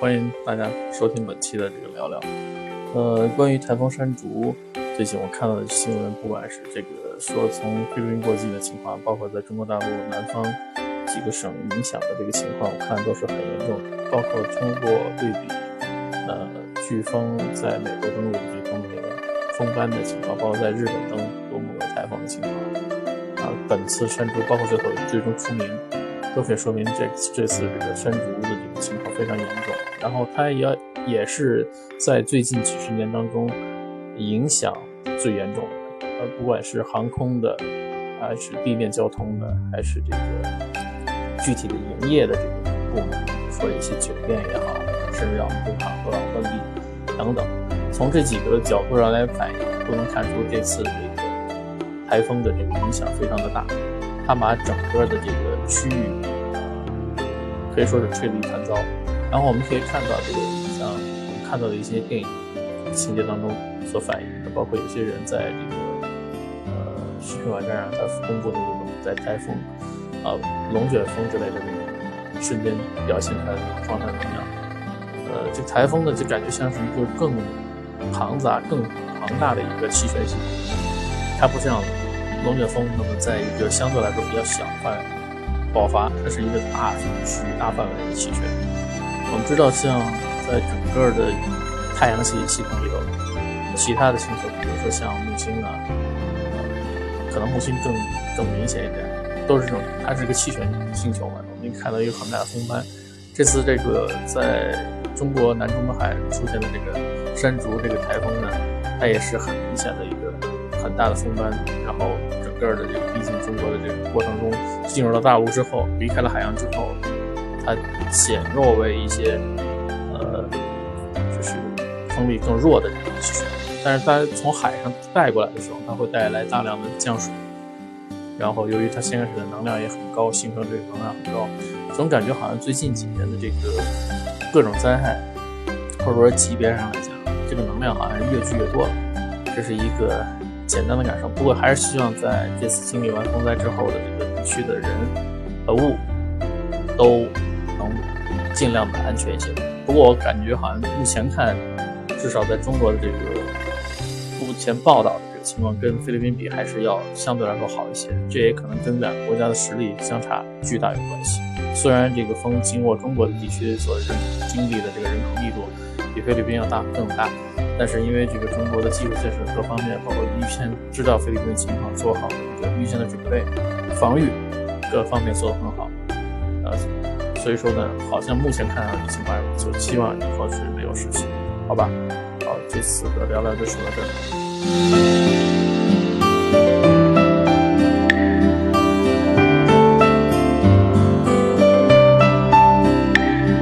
欢迎大家收听本期的这个聊聊。呃，关于台风山竹，最近我看到的新闻，不管是这个说从菲律宾过境的情况，包括在中国大陆南方几个省影响的这个情况，我看都是很严重。包括通过对比，呃，飓风在美国登陆的飓风那个风斑的情况，包括在日本登陆某个台风的情况，啊，本次山竹包括最后最终出名。都可以说明这这次这个山竹的这个情况非常严重，然后它也也是在最近几十年当中影响最严重的，呃，不管是航空的，还是地面交通的，还是这个具体的营业的这个部门，说一些酒店也好，甚至要工厂都要关闭等等，从这几个角度上来反映，都能看出这次这个台风的这个影响非常的大。它把整个的这个区域，可以说是吹得一团糟。然后我们可以看到，这个像我们看到的一些电影情节当中所反映的，包括有些人在这个呃视频网站上他公布的这种在台风啊龙卷风之类的这种瞬间表现出来的状态怎么样？呃，这台风呢就感觉像是一个更庞杂、更庞大的一个气旋系统，它不像。龙卷风，那么在一个相对来说比较小范围爆发，它是一个大区域、大范围的气旋。我们知道，像在整个的太阳系系统里头，其他的星球，比如说像木星啊，可能木星更更明显一点，都是这种，它是一个气旋星球嘛。我们看到一个很大的风斑。这次这个在中国南中国海出现的这个山竹这个台风呢，它也是很明显的一个。很大的风斑，然后整个的这个逼近中国的这个过程中，进入了大陆之后，离开了海洋之后，它减弱为一些呃，就是风力更弱的这种气旋。但是它从海上带过来的时候，它会带来大量的降水，然后由于它先开始的能量也很高，形成这个能量很高，总感觉好像最近几年的这个各种灾害，或者说级别上来讲，这个能量好像越聚越多。这是一个。简单的感受，不过还是希望在这次经历完风灾之后的这个地区的人和物都能尽量的安全一些。不过我感觉好像目前看，至少在中国的这个目前报道的这个情况，跟菲律宾比还是要相对来说好一些。这也可能跟两个国家的实力相差巨大有关系。虽然这个风经过中国的地区所人经历的这个人口密度比菲律宾要大更大。但是因为这个中国的技术建设各方面，包括预先知道菲律宾的情况，做好了一个预先的准备、防御各方面做得很好，呃，所以说呢，好像目前看上去情况就期望以后是没有事情，好吧？好，这次的聊聊就说到这儿。